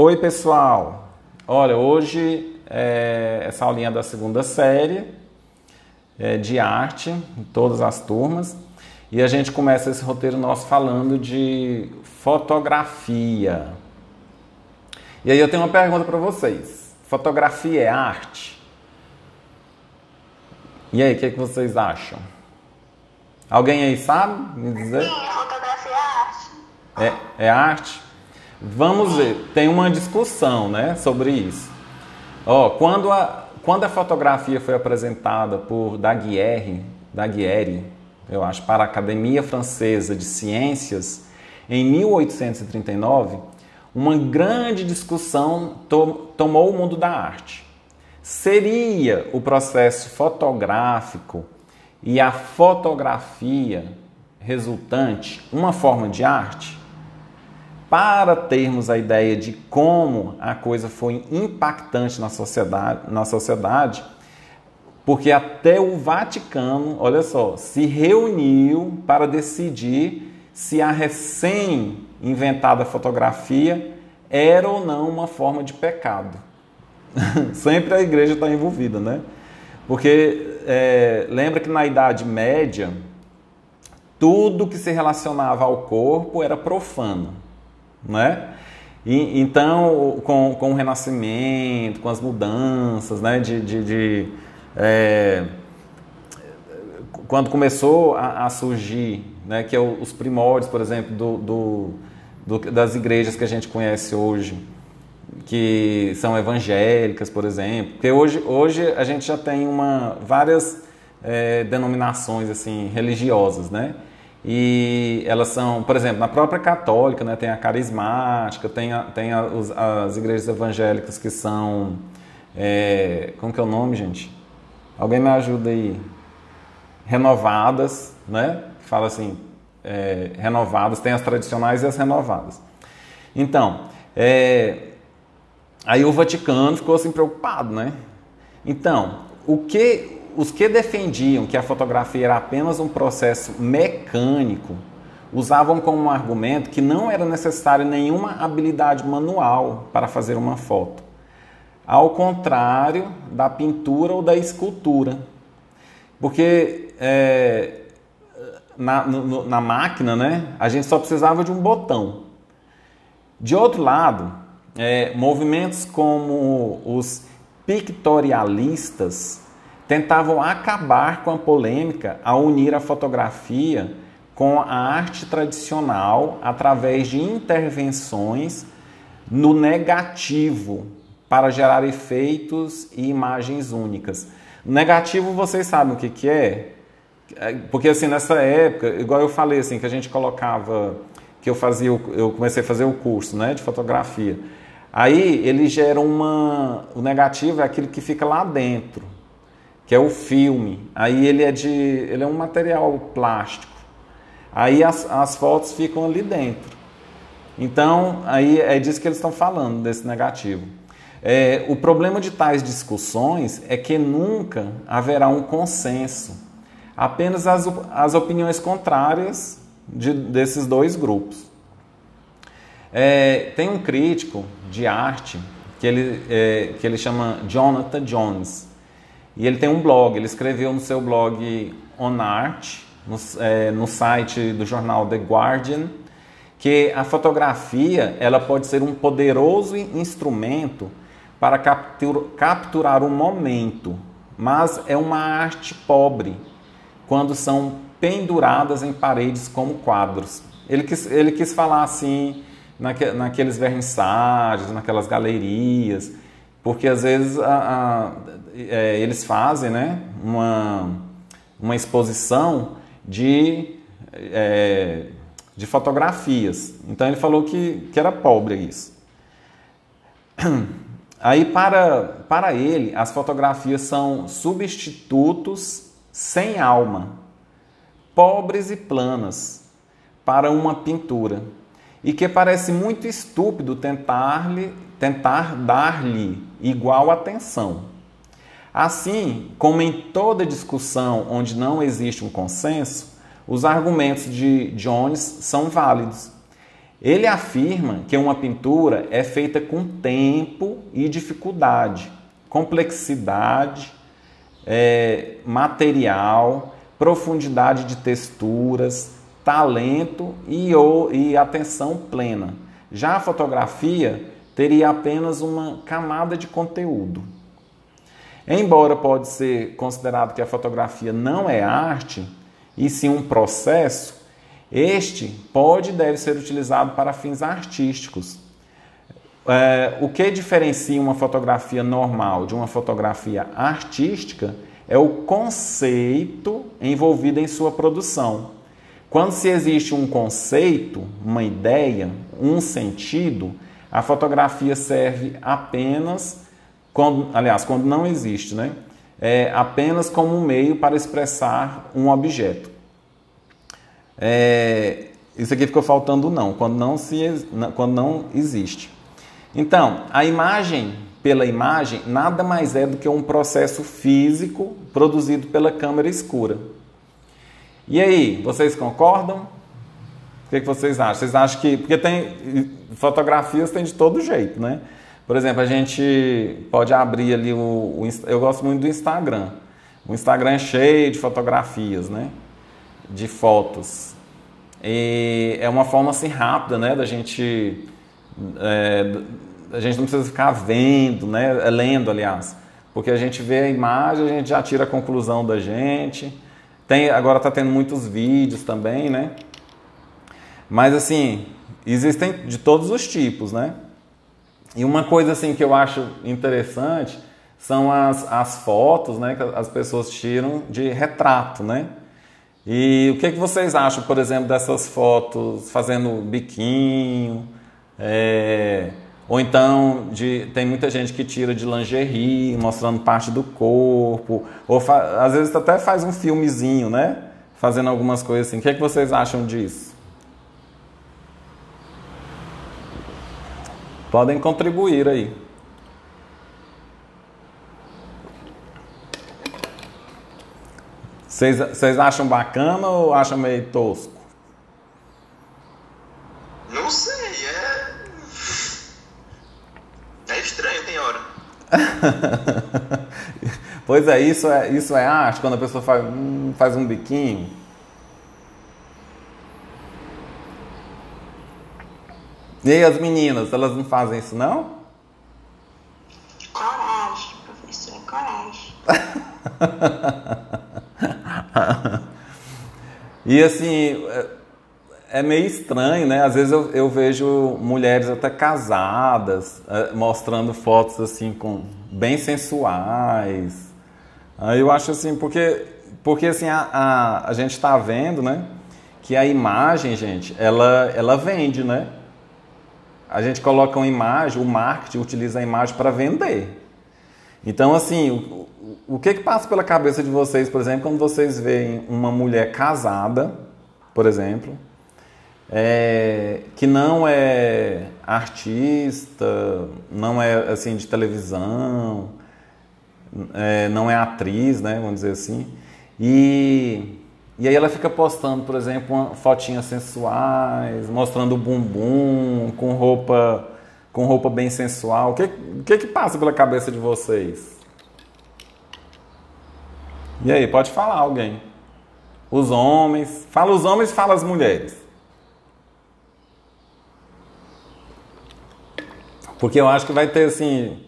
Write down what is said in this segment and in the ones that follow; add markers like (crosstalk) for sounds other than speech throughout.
Oi, pessoal. Olha, hoje é essa aulinha da segunda série é, de arte, em todas as turmas, e a gente começa esse roteiro nosso falando de fotografia. E aí eu tenho uma pergunta para vocês: fotografia é arte? E aí, o que, é que vocês acham? Alguém aí sabe me dizer? Sim, fotografia é arte. É, é arte? Vamos ver, tem uma discussão né, sobre isso. Ó, quando, a, quando a fotografia foi apresentada por Daguerre, Daguerre, eu acho, para a Academia Francesa de Ciências, em 1839, uma grande discussão to, tomou o mundo da arte. Seria o processo fotográfico e a fotografia resultante uma forma de arte? Para termos a ideia de como a coisa foi impactante na sociedade, na sociedade, porque até o Vaticano, olha só, se reuniu para decidir se a recém-inventada fotografia era ou não uma forma de pecado. (laughs) Sempre a igreja está envolvida, né? Porque é, lembra que na Idade Média, tudo que se relacionava ao corpo era profano né? E, então, com, com o renascimento, com as mudanças, né? De, de, de é, quando começou a, a, surgir, né? Que é os primórdios, por exemplo, do, do, do, das igrejas que a gente conhece hoje, que são evangélicas, por exemplo. Porque hoje, hoje a gente já tem uma, várias é, denominações assim religiosas, né? E elas são, por exemplo, na própria católica, né, tem a carismática, tem, a, tem a, os, as igrejas evangélicas que são. É, como que é o nome, gente? Alguém me ajuda aí? Renovadas, né? Fala assim, é, renovadas, tem as tradicionais e as renovadas. Então, é, aí o Vaticano ficou assim preocupado, né? Então, o que os que defendiam que a fotografia era apenas um processo mecânico usavam como argumento que não era necessária nenhuma habilidade manual para fazer uma foto, ao contrário da pintura ou da escultura. Porque é, na, no, na máquina né, a gente só precisava de um botão. De outro lado, é, movimentos como os pictorialistas tentavam acabar com a polêmica ao unir a fotografia com a arte tradicional através de intervenções no negativo para gerar efeitos e imagens únicas. Negativo, vocês sabem o que, que é? é? Porque assim, nessa época, igual eu falei assim, que a gente colocava, que eu fazia, eu comecei a fazer o curso né, de fotografia. Aí ele gera uma. O negativo é aquilo que fica lá dentro que é o filme. Aí ele é de, ele é um material plástico. Aí as, as fotos ficam ali dentro. Então aí é disso que eles estão falando desse negativo. É, o problema de tais discussões é que nunca haverá um consenso. Apenas as, as opiniões contrárias de, desses dois grupos. É, tem um crítico de arte que ele, é, que ele chama Jonathan Jones. E ele tem um blog, ele escreveu no seu blog On Art, no, é, no site do jornal The Guardian, que a fotografia ela pode ser um poderoso instrumento para captur, capturar o momento, mas é uma arte pobre quando são penduradas em paredes como quadros. Ele quis, ele quis falar assim naque, naqueles vernissagens, naquelas galerias, porque às vezes a, é, eles fazem né, uma, uma exposição de, é, de fotografias. Então ele falou que, que era pobre isso. (clears throat) Aí, para, para ele, as fotografias são substitutos sem alma, pobres e planas, para uma pintura. E que parece muito estúpido tentar-lhe tentar dar-lhe igual atenção. Assim, como em toda discussão onde não existe um consenso, os argumentos de Jones são válidos. Ele afirma que uma pintura é feita com tempo e dificuldade, complexidade, é, material, profundidade de texturas, talento e, ou, e atenção plena. Já a fotografia teria apenas uma camada de conteúdo. Embora pode ser considerado que a fotografia não é arte, e sim um processo, este pode e deve ser utilizado para fins artísticos. É, o que diferencia uma fotografia normal de uma fotografia artística é o conceito envolvido em sua produção. Quando se existe um conceito, uma ideia, um sentido, a fotografia serve apenas quando, aliás, quando não existe, né? É apenas como um meio para expressar um objeto. É, isso aqui ficou faltando não, quando não, se, quando não existe. Então, a imagem pela imagem nada mais é do que um processo físico produzido pela câmera escura. E aí, vocês concordam? O que, que vocês acham? Vocês acham que. Porque tem. Fotografias tem de todo jeito, né? Por exemplo, a gente pode abrir ali o, o, Eu gosto muito do Instagram. O Instagram é cheio de fotografias, né? De fotos. E é uma forma assim rápida, né? Da gente. É, a gente não precisa ficar vendo, né? É, lendo, aliás. Porque a gente vê a imagem, a gente já tira a conclusão da gente. Tem, agora está tendo muitos vídeos também, né? Mas assim, existem de todos os tipos, né? E uma coisa assim que eu acho interessante são as, as fotos né, que as pessoas tiram de retrato, né? E o que, que vocês acham, por exemplo, dessas fotos fazendo biquinho? É, ou então de, tem muita gente que tira de lingerie, mostrando parte do corpo, ou fa, às vezes até faz um filmezinho, né? Fazendo algumas coisas assim. O que, que vocês acham disso? Podem contribuir aí. Vocês acham bacana ou acham meio tosco? Não sei, é. É estranho, tem hora. (laughs) pois é, isso é, isso é arte, quando a pessoa faz, hum, faz um biquinho. E aí, as meninas, elas não fazem isso, não? Coragem, professor, coragem. (laughs) e assim, é, é meio estranho, né? Às vezes eu, eu vejo mulheres até casadas é, mostrando fotos assim com bem sensuais. Aí eu acho assim, porque, porque assim, a, a, a gente está vendo, né? Que a imagem, gente, ela, ela vende, né? A gente coloca uma imagem, o marketing utiliza a imagem para vender. Então, assim, o, o que que passa pela cabeça de vocês, por exemplo, quando vocês veem uma mulher casada, por exemplo, é, que não é artista, não é assim de televisão, é, não é atriz, né, vamos dizer assim, e e aí ela fica postando, por exemplo, uma, fotinhas sensuais, mostrando o bumbum, com roupa, com roupa bem sensual. O que, que que passa pela cabeça de vocês? E aí, pode falar alguém. Os homens, fala os homens, fala as mulheres. Porque eu acho que vai ter assim,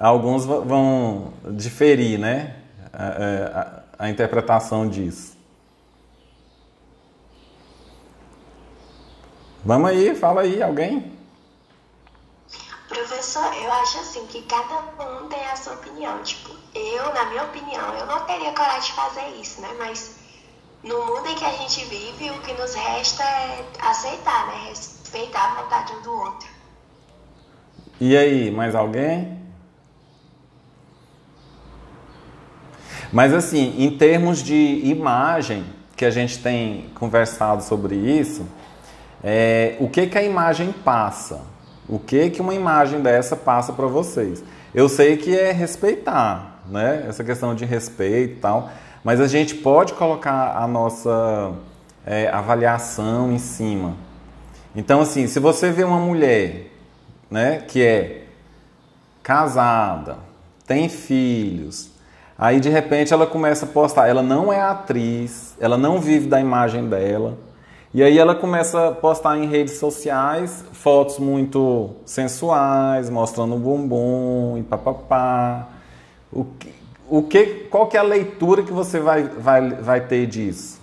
alguns vão diferir, né? a, a, a interpretação disso. Vamos aí, fala aí, alguém? Professor, eu acho assim que cada um tem a sua opinião. Tipo, eu, na minha opinião, eu não teria coragem de fazer isso, né? Mas no mundo em que a gente vive, o que nos resta é aceitar, né? Respeitar a vontade um do outro. E aí, mais alguém? Mas assim, em termos de imagem, que a gente tem conversado sobre isso, é, o que, que a imagem passa? O que, que uma imagem dessa passa para vocês? Eu sei que é respeitar, né? Essa questão de respeito e tal, mas a gente pode colocar a nossa é, avaliação em cima. Então, assim, se você vê uma mulher né, que é casada, tem filhos, aí de repente ela começa a postar, ela não é atriz, ela não vive da imagem dela, e aí ela começa a postar em redes sociais fotos muito sensuais, mostrando o bumbum e papapá. O que, o que, qual que é a leitura que você vai, vai, vai ter disso?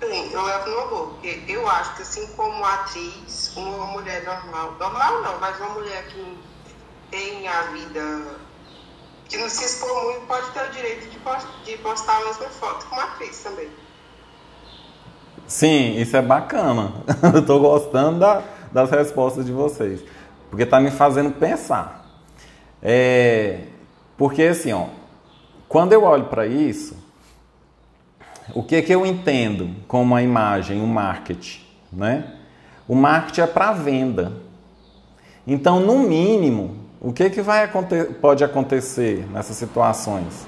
Eu levo no porque eu acho que assim como atriz, uma mulher normal, normal não, mas uma mulher que tem a vida, que não se expor muito, pode ter o direito de postar a mesma foto como atriz também. Sim, isso é bacana. (laughs) Eu estou gostando da, das respostas de vocês. Porque está me fazendo pensar. É, porque assim, ó, quando eu olho para isso, o que, que eu entendo como a imagem, o marketing? Né? O marketing é para venda. Então, no mínimo, o que, que vai pode acontecer nessas situações?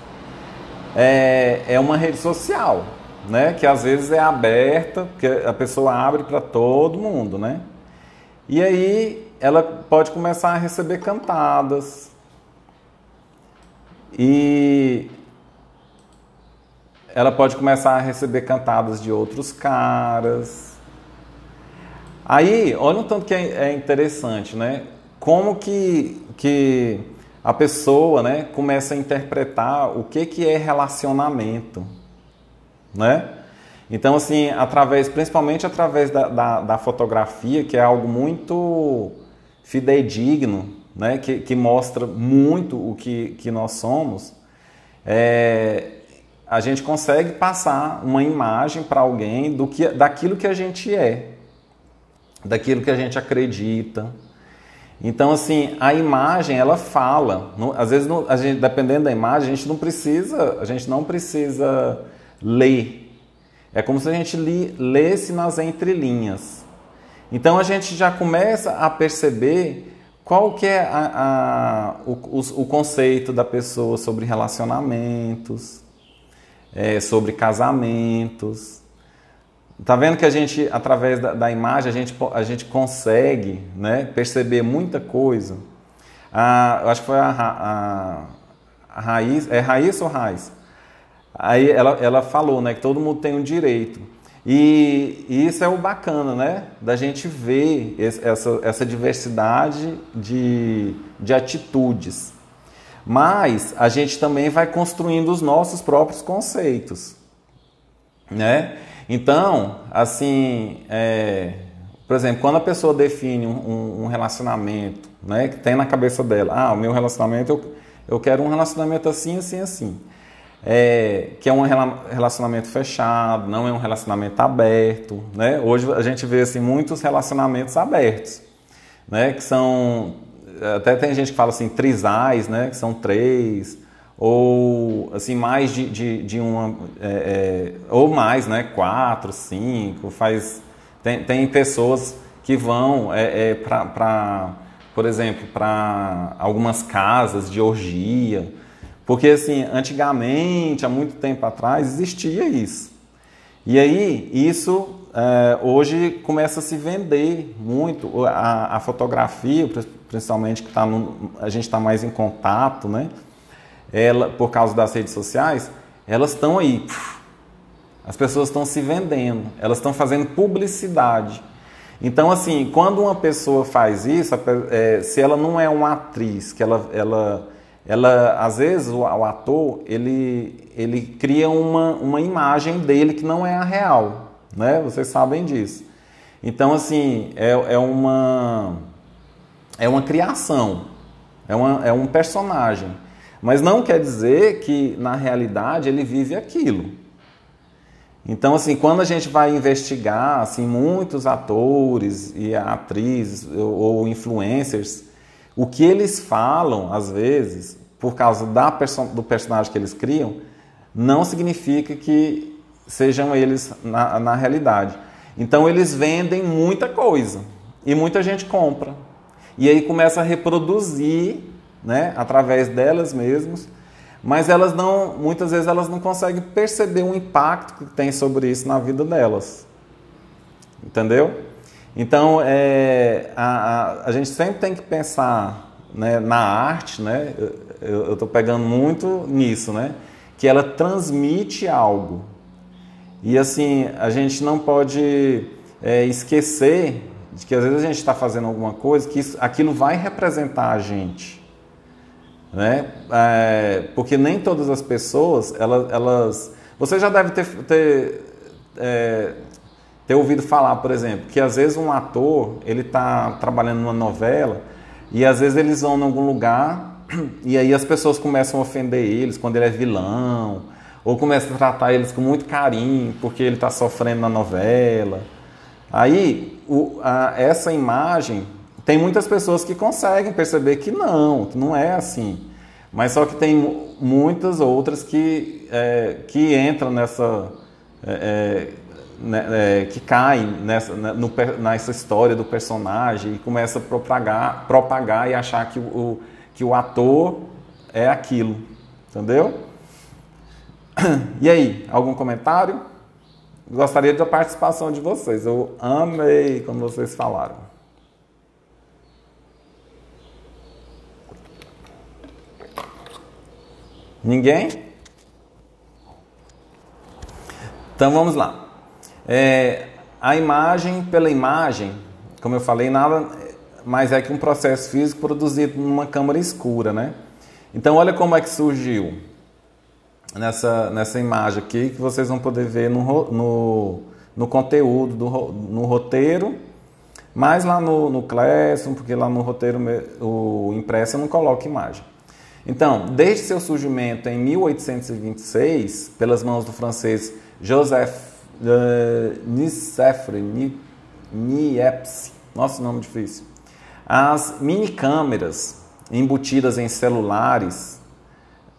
É, é uma rede social né? Que às vezes é aberta, que a pessoa abre para todo mundo, né? E aí ela pode começar a receber cantadas. E ela pode começar a receber cantadas de outros caras. Aí, olha um tanto que é, é interessante, né? Como que, que a pessoa né, começa a interpretar o que, que é relacionamento né? Então, assim, através, principalmente através da, da, da fotografia, que é algo muito fidedigno, né? que, que mostra muito o que, que nós somos, é, a gente consegue passar uma imagem para alguém do que, daquilo que a gente é, daquilo que a gente acredita. Então, assim, a imagem, ela fala. às vezes, a gente, dependendo da imagem, a gente não precisa, a gente não precisa ler. É como se a gente li, lesse nas entrelinhas. Então a gente já começa a perceber qual que é a, a, o, o, o, conceito da pessoa sobre relacionamentos, é, sobre casamentos. Tá vendo que a gente, através da, da, imagem, a gente, a gente consegue né, perceber muita coisa. Ah, acho que foi a, a, a Raiz, é Raiz ou Raiz? Aí ela, ela falou, né, que todo mundo tem um direito. E, e isso é o bacana, né, da gente ver esse, essa, essa diversidade de, de atitudes. Mas a gente também vai construindo os nossos próprios conceitos, né? Então, assim, é, por exemplo, quando a pessoa define um, um, relacionamento, né, que tem na cabeça dela, ah, o meu relacionamento, eu, eu quero um relacionamento assim, assim, assim é, que é um relacionamento fechado, não é um relacionamento aberto. Né? Hoje a gente vê assim, muitos relacionamentos abertos, né? que são. Até tem gente que fala assim, trisais, né? que são três, ou assim, mais de, de, de uma. É, é, ou mais, né? quatro, cinco. Faz, tem, tem pessoas que vão é, é para, por exemplo, para algumas casas de orgia porque assim, antigamente, há muito tempo atrás, existia isso. E aí, isso é, hoje começa a se vender muito. A, a fotografia, principalmente que tá no, a gente está mais em contato, né? Ela, por causa das redes sociais, elas estão aí. As pessoas estão se vendendo, elas estão fazendo publicidade. Então, assim, quando uma pessoa faz isso, é, se ela não é uma atriz, que ela, ela ela às vezes o, o, ator ele, ele cria uma, uma imagem dele que não é a real, né? Vocês sabem disso. Então assim é, é uma é uma criação, é, uma, é um personagem, mas não quer dizer que na realidade ele vive aquilo. Então assim quando a gente vai investigar assim muitos atores e atrizes ou, ou influencers o que eles falam, às vezes, por causa da perso do personagem que eles criam, não significa que sejam eles na, na realidade. Então eles vendem muita coisa e muita gente compra. E aí começa a reproduzir, né, através delas mesmas, mas elas não, muitas vezes elas não conseguem perceber o impacto que tem sobre isso na vida delas. entendeu? Então, é, a, a, a gente sempre tem que pensar né, na arte, né? Eu estou pegando muito nisso, né? Que ela transmite algo. E assim, a gente não pode é, esquecer de que às vezes a gente está fazendo alguma coisa que isso, aquilo vai representar a gente. Né? É, porque nem todas as pessoas, elas, elas você já deve ter, ter, é, ter ouvido falar, por exemplo, que às vezes um ator ele está trabalhando numa novela e às vezes eles vão em algum lugar (clears throat) e aí as pessoas começam a ofender eles quando ele é vilão ou começam a tratar eles com muito carinho porque ele está sofrendo na novela. Aí, o, a, essa imagem, tem muitas pessoas que conseguem perceber que não, que não é assim. Mas só que tem muitas outras que, é, que entram nessa. É, é né, é, que caem nessa, né, no, nessa história do personagem e começa a propagar, propagar e achar que o, que o ator é aquilo. Entendeu? (clears throat) E aí, algum comentário? Gostaria da participação de vocês. Eu amei quando vocês falaram. Ninguém? Então vamos lá. É, a imagem pela imagem, como eu falei, nada mais é que um processo físico produzido numa câmara escura, né? Então olha como é que surgiu nessa, nessa imagem aqui que vocês vão poder ver no, no, no conteúdo, do, no roteiro, mas lá no, no Classroom, porque lá no roteiro o impresso não coloca imagem. Então, desde seu surgimento em 1826, pelas mãos do francês Joseph Nicefre Niepce, nosso nome difícil, as mini câmeras embutidas em celulares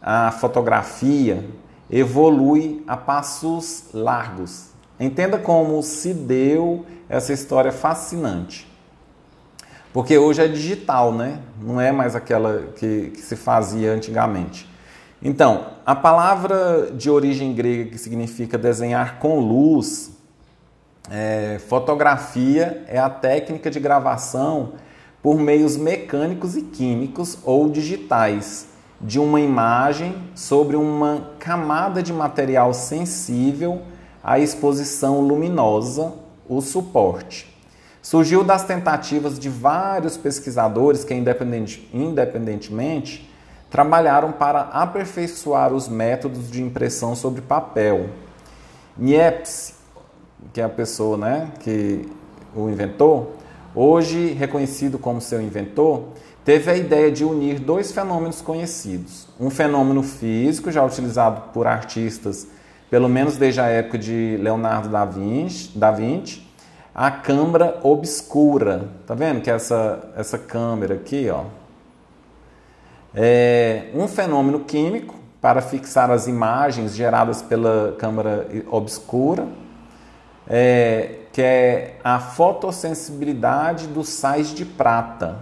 a fotografia evolui a passos largos. Entenda como se deu essa história fascinante. Porque hoje é digital, né? Não é mais aquela que, que se fazia antigamente. Então, a palavra de origem grega que significa desenhar com luz, é, fotografia é a técnica de gravação por meios mecânicos e químicos ou digitais de uma imagem sobre uma camada de material sensível à exposição luminosa, o suporte. Surgiu das tentativas de vários pesquisadores que, independente, independentemente, trabalharam para aperfeiçoar os métodos de impressão sobre papel. Niepce, que é a pessoa né, que o inventou, hoje reconhecido como seu inventor, teve a ideia de unir dois fenômenos conhecidos. Um fenômeno físico, já utilizado por artistas, pelo menos desde a época de Leonardo da Vinci, da Vinci a câmara obscura. Tá vendo que essa, essa câmera aqui, ó, é um fenômeno químico para fixar as imagens geradas pela câmara obscura, é, que é a fotossensibilidade dos sais de prata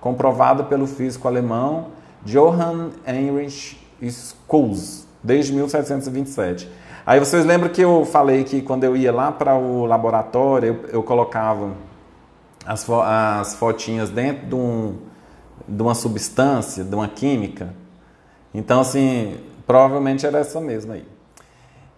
comprovada pelo físico alemão Johann Heinrich Schulz, desde 1727. Aí vocês lembram que eu falei que quando eu ia lá para o laboratório, eu, eu colocava as, fo as fotinhas dentro de, um, de uma substância, de uma química. Então, assim, provavelmente era essa mesma aí.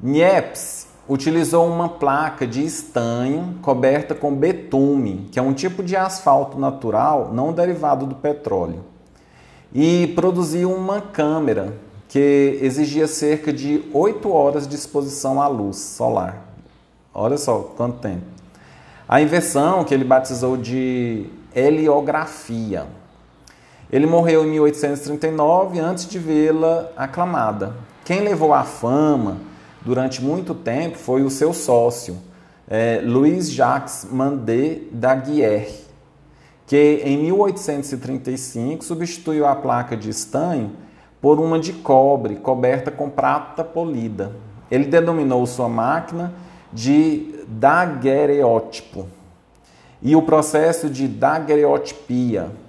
Niepce utilizou uma placa de estanho coberta com betume, que é um tipo de asfalto natural não derivado do petróleo, e produziu uma câmera que exigia cerca de 8 horas de exposição à luz solar. Olha só quanto tempo. A invenção que ele batizou de heliografia. Ele morreu em 1839 antes de vê-la aclamada. Quem levou à fama durante muito tempo foi o seu sócio, é, Louis Jacques Mandé Daguerre, que em 1835 substituiu a placa de estanho por uma de cobre coberta com prata polida. Ele denominou sua máquina de daguerreótipo e o processo de daguerreotipia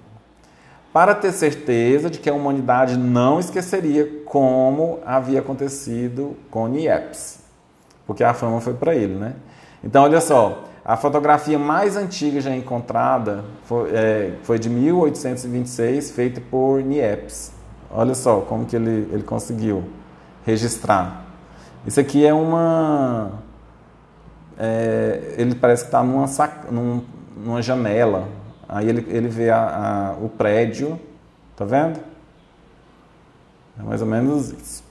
para ter certeza de que a humanidade não esqueceria como havia acontecido com Niepce, porque a fama foi para ele, né? Então, olha só, A fotografia mais antiga já encontrada foi, é, foi de 1826, feita por Niepce. Olha só como que ele, ele conseguiu registrar. Isso aqui é uma. É, ele parece que está numa, num, numa janela. Aí ele, ele vê a, a, o prédio. Tá vendo? É mais ou menos isso.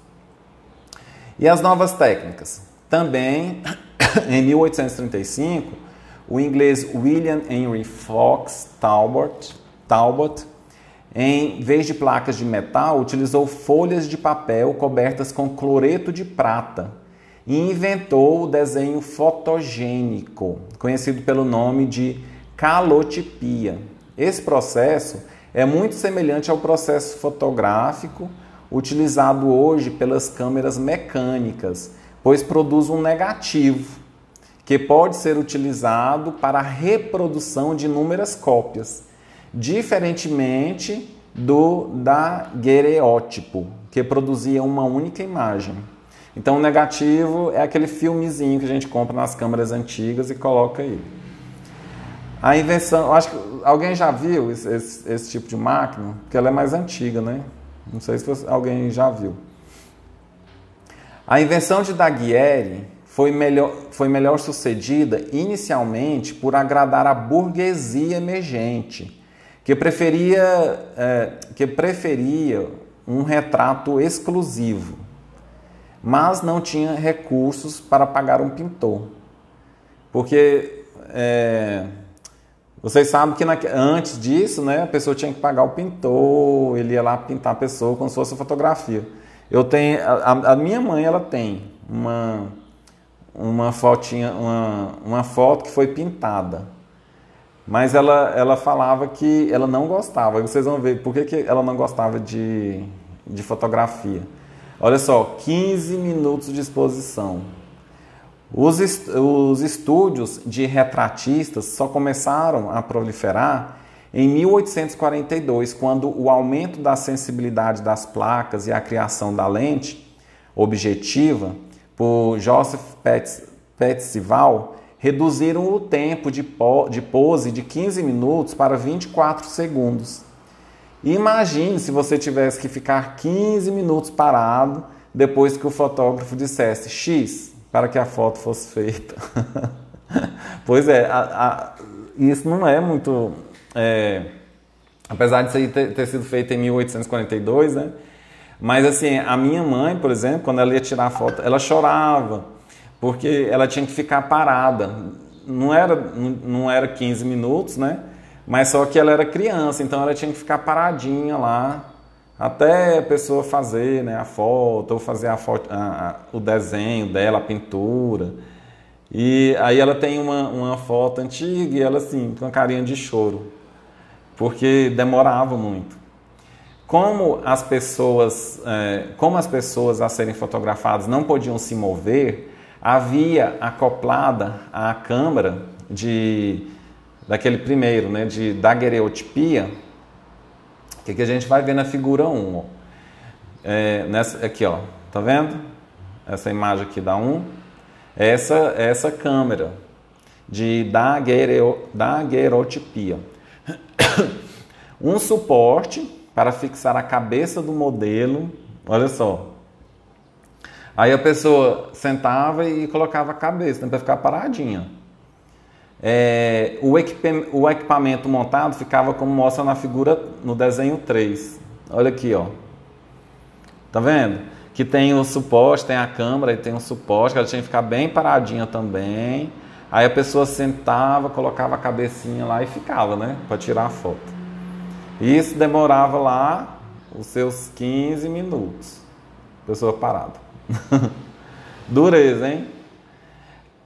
E as novas técnicas? Também, (coughs) em 1835, o inglês William Henry Fox Talbot, Talbot, em vez de placas de metal, utilizou folhas de papel cobertas com cloreto de prata e inventou o desenho fotogênico, conhecido pelo nome de calotipia. Esse processo é muito semelhante ao processo fotográfico utilizado hoje pelas câmeras mecânicas, pois produz um negativo que pode ser utilizado para a reprodução de inúmeras cópias, diferentemente do daguerreótipo, que produzia uma única imagem. Então, o negativo é aquele filmezinho que a gente compra nas câmeras antigas e coloca aí. A invenção, acho que alguém já viu esse, esse, esse, tipo de máquina, porque ela é mais antiga, né? Não sei se alguém já viu. A invenção de Daguerre foi melhor, foi melhor sucedida inicialmente por agradar a burguesia emergente, que preferia, é, que preferia um retrato exclusivo, mas não tinha recursos para pagar um pintor. Porque é, vocês sabem que na, antes disso, né, a pessoa tinha que pagar o pintor, ele ia lá pintar a pessoa como se fosse fotografia. Eu tenho, a, a minha mãe ela tem uma uma fotinha, uma, uma foto que foi pintada. Mas ela, ela falava que ela não gostava. Vocês vão ver por que, que ela não gostava de, de fotografia. Olha só, 15 minutos de exposição. Os, est os estúdios de retratistas só começaram a proliferar em 1842, quando o aumento da sensibilidade das placas e a criação da lente objetiva por Joseph Percival reduziram o tempo de, pose de 15 minutos para 24 segundos. Imagine se você tivesse que ficar 15 minutos parado depois que o fotógrafo dissesse X para que a foto fosse feita. (laughs) pois é, a, a, isso não é muito. É, apesar de ter, ter sido feito em 1842, né? Mas assim, a minha mãe, por exemplo, quando ela ia tirar a foto, ela chorava, porque ela tinha que ficar parada. Não era, não era 15 minutos, né? Mas só que ela era criança, então ela tinha que ficar paradinha lá até a pessoa fazer né, a foto, ou fazer a foto, a, a, o desenho dela, a pintura. E aí ela tem uma, uma foto antiga e ela assim, com uma carinha de choro, porque demorava muito. Como as pessoas, é, como as pessoas a serem fotografadas não podiam se mover, havia acoplada à câmera de daquele primeiro, né, de daguerreotipia, que, que a gente vai ver na figura 1. Ó. É, nessa, aqui, ó, tá vendo? Essa imagem aqui da 1. Essa, essa câmera de daguerreotipia. (coughs) Um suporte para fixar a cabeça do modelo. Olha só. Aí a pessoa sentava e colocava a cabeça né, para ficar paradinha. É, o, o, equipamento montado ficava como mostra na figura no desenho 3. Olha aqui, ó. Tá vendo? Que tem o suporte, tem a câmera e tem o suporte, que ela tinha que ficar bem paradinha também. Aí a pessoa sentava, colocava a cabecinha lá e ficava, né? Para tirar a foto. Isso demorava lá os seus 15 minutos. Pessoa parada. (laughs) Dureza, hein?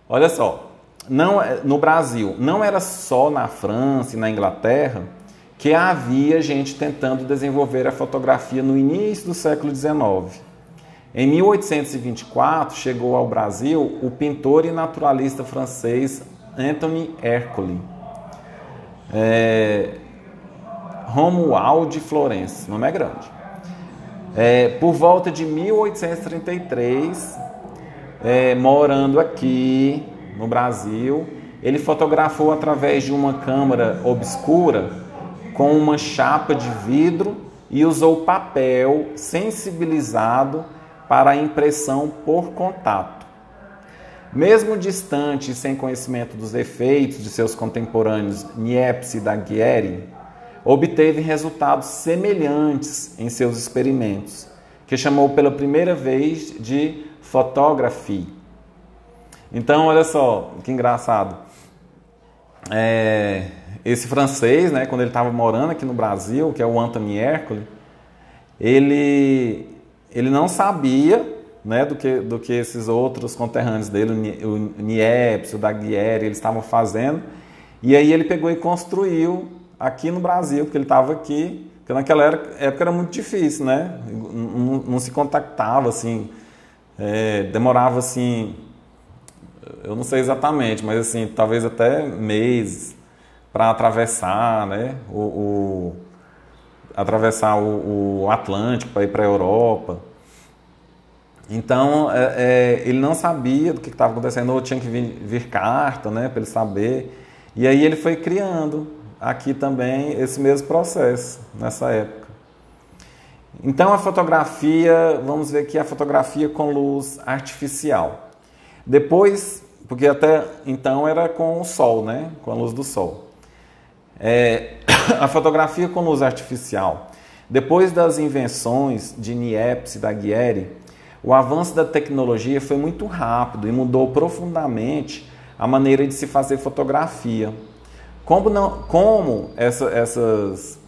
Olha só, não, é, no Brasil, não era só na França e na Inglaterra que havia gente tentando desenvolver a fotografia no início do século XIX. Em 1824 chegou ao Brasil o pintor e naturalista francês Anthony Hercule. É, Romuald Florence, nome é grande. É, por volta de 1833, é, morando aqui no Brasil, ele fotografou através de uma câmera obscura com uma chapa de vidro e usou papel sensibilizado para a impressão por contato. Mesmo distante e sem conhecimento dos efeitos de seus contemporâneos Niepce e Daguerre, obteve resultados semelhantes em seus experimentos, que chamou pela primeira vez de fotografia. Então, olha só, que engraçado. É, esse francês, né, quando ele estava morando aqui no Brasil, que é o Anthony Hércules, ele, ele não sabia né, do, que, do que esses outros conterrâneos dele, o Niepce, o Daguerre, eles estavam fazendo. E aí ele pegou e construiu aqui no Brasil, porque ele estava aqui, porque naquela época era muito difícil, né? Não, não se contactava assim, é, demorava assim, eu não sei exatamente, mas assim, talvez até meses para atravessar, né? O, o atravessar o, o Atlântico para ir para a Europa. Então, é, é, ele não sabia do que estava acontecendo, ou tinha que vir, vir carta, né, para ele saber. E aí ele foi criando aqui também esse mesmo processo, nessa época. Então, a fotografia, vamos ver aqui a fotografia com luz artificial. Depois, porque até então era com o sol, né, com a luz do sol. É, (coughs) a fotografia com luz artificial. Depois das invenções de Niepce e Daguerre, o avanço da tecnologia foi muito rápido e mudou profundamente a maneira de se fazer fotografia. Como, não, como essa, essas,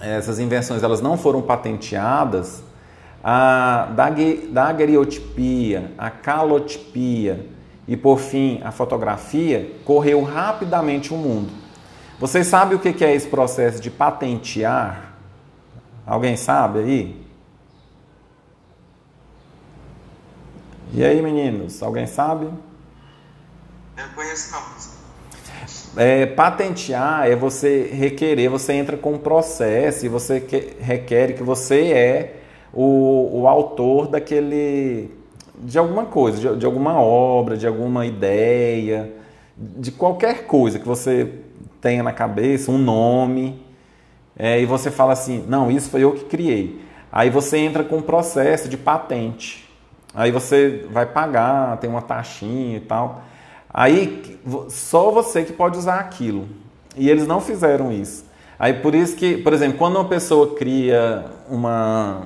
essas invenções elas não foram patenteadas, a daguerreotipia, a calotipia e, por fim, a fotografia correu rapidamente o mundo. Vocês sabem o que é esse processo de patentear? Alguém sabe aí? E aí, meninos, alguém sabe? Eu conheço não. É, patentear é você requerer, você entra com um processo e você que, requer que você é o, o autor daquele de alguma coisa, de, de, alguma obra, de alguma ideia, de qualquer coisa que você tenha na cabeça, um nome, é, e você fala assim, não, isso foi eu que criei. Aí você entra com um processo de patente. Aí você vai pagar, tem uma taxinha e tal. Aí só você que pode usar aquilo. E eles não fizeram isso. Aí por isso que, por exemplo, quando uma pessoa cria uma,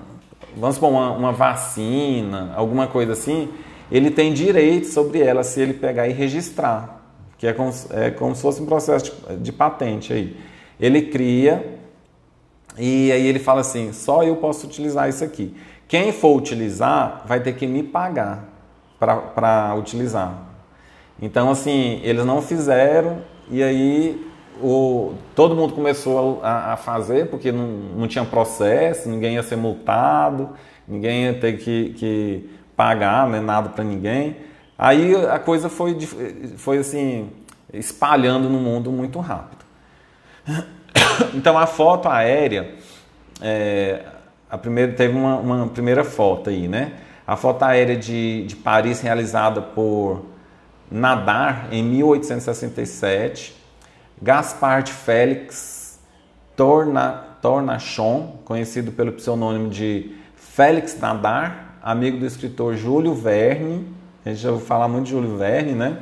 vamos supor, uma, uma vacina, alguma coisa assim, ele tem direito sobre ela se ele pegar e registrar. Que é como, é como se fosse um processo de, de patente aí. Ele cria e aí ele fala assim: só eu posso utilizar isso aqui. Quem for utilizar vai ter que me pagar para utilizar. Então, assim, eles não fizeram e aí o, todo mundo começou a, a, fazer porque não, não tinha processo, ninguém ia ser multado, ninguém ia ter que, que pagar né, nada para ninguém. Aí a coisa foi, foi assim, espalhando no mundo muito rápido. (coughs) Então a foto aérea, é, a primeira, teve uma, uma, primeira foto aí, né? A foto aérea de, de Paris realizada por Nadar em 1867, Gaspard Félix Torna, Tornachon, conhecido pelo pseudônimo de Félix Nadar, amigo do escritor Júlio Verne, a gente já ouviu falar muito de Júlio Verne, né?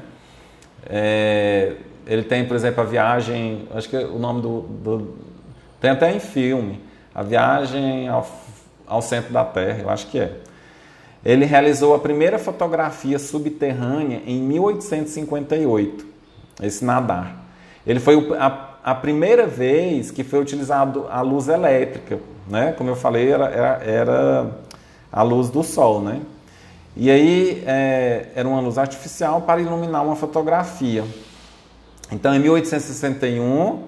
É, ele tem, por exemplo, a viagem, acho que o nome do, do tem até em filme, a viagem ao, ao centro da Terra, eu acho que é. Ele realizou a primeira fotografia subterrânea em 1858, esse nadar. Ele foi a, a primeira vez que foi utilizado a luz elétrica, né? Como eu falei, era, era, era a luz do sol, né? E aí é, era uma luz artificial para iluminar uma fotografia. Então, em 1861,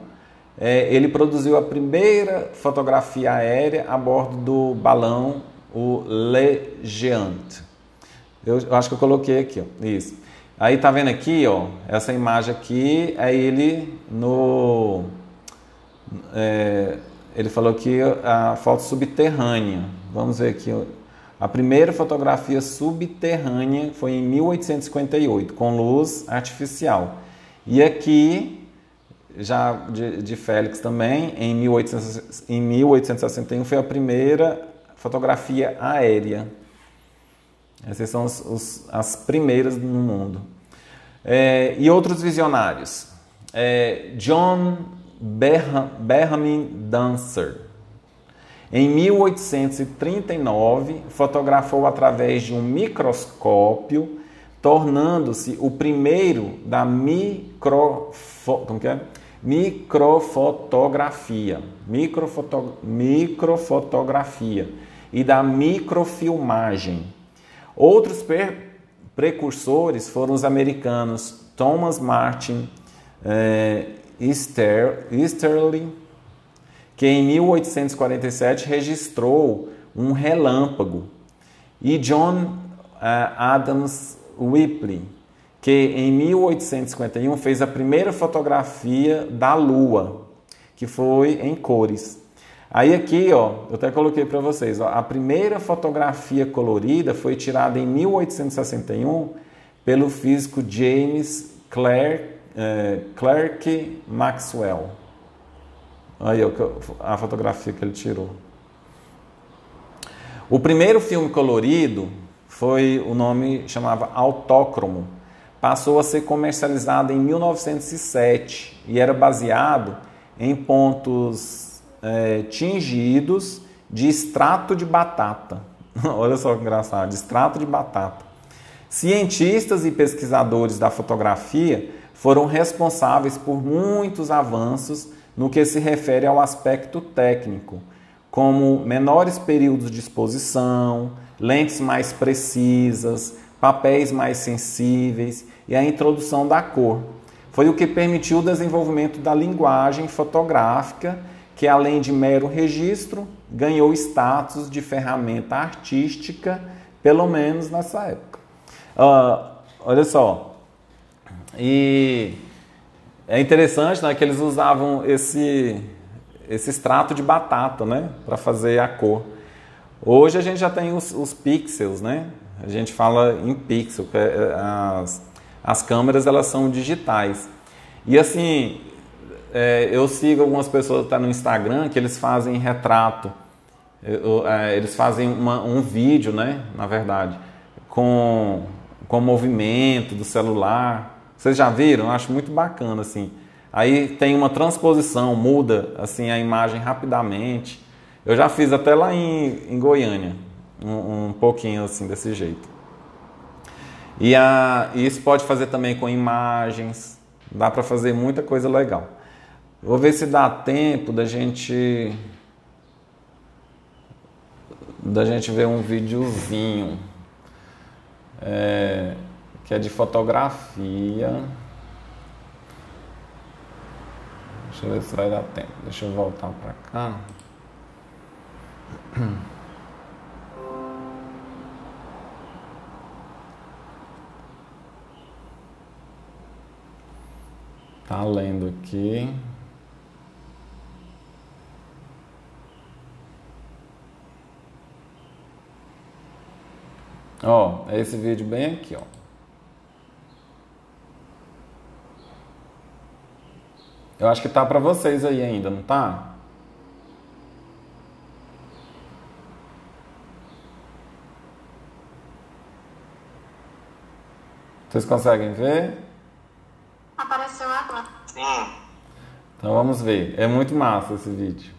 é, ele produziu a primeira fotografia aérea a bordo do balão o Le Géant. Eu, eu, acho que eu coloquei aqui, ó, isso. Aí tá vendo aqui, ó, essa imagem aqui é ele no é, ele falou que a foto subterrânea. Vamos ver aqui. A primeira fotografia subterrânea foi em 1858, com luz artificial. E aqui, já de, de Félix também, em, 1800, em 1861, foi a primeira fotografia aérea. Essas são os, os, as primeiras no mundo. É, e outros visionários. É, John Benjamin Dancer, em 1839, fotografou através de um microscópio, tornando-se o primeiro da microfo, como que é? microfotografia, microfoto, microfotografia e da microfilmagem. Outros precursores foram os americanos Thomas Martin eh, Easterling, que em 1847 registrou um relâmpago, e John uh, Adams Whipple, que em 1851 fez a primeira fotografia da Lua, que foi em cores. Aí aqui, ó, eu até coloquei para vocês, ó, a primeira fotografia colorida foi tirada em 1861 pelo físico James Clerk, eh, Clerk Maxwell. Aí a fotografia que ele tirou. O primeiro filme colorido foi o nome chamava Autócromo. Passou a ser comercializado em 1907 e era baseado em pontos é, tingidos de extrato de batata. (laughs) Olha só que engraçado, de extrato de batata. Cientistas e pesquisadores da fotografia foram responsáveis por muitos avanços no que se refere ao aspecto técnico, como menores períodos de exposição, lentes mais precisas, papéis mais sensíveis e a introdução da cor. Foi o que permitiu o desenvolvimento da linguagem fotográfica, que além de mero registro, ganhou status de ferramenta artística, pelo menos nessa época. Uh, olha só, e é interessante né, que eles usavam esse, esse extrato de batata né, para fazer a cor. Hoje a gente já tem os, os pixels, né? A gente fala em pixel, é, as, as câmeras elas são digitais. E assim, é, eu sigo algumas pessoas tá no Instagram que eles fazem retrato. Eu, é, eles fazem uma, um vídeo, né? Na verdade, com, com movimento do celular vocês já viram? Eu acho muito bacana assim. Aí tem uma transposição, muda assim a imagem rapidamente. Eu já fiz até lá em, em Goiânia, um, um, pouquinho assim desse jeito. E a, isso pode fazer também com imagens, dá para fazer muita coisa legal. Vou ver se dá tempo da gente da gente ver um videozinho. É, que é de fotografia. Deixa eu ver se vai dar tempo. Deixa eu voltar para cá. Tá lendo aqui. Ó, é esse vídeo bem aqui, ó. Eu acho que tá para vocês aí ainda, não tá? Vocês conseguem ver? Apareceu agora. Sim. Então vamos ver. É muito massa esse vídeo.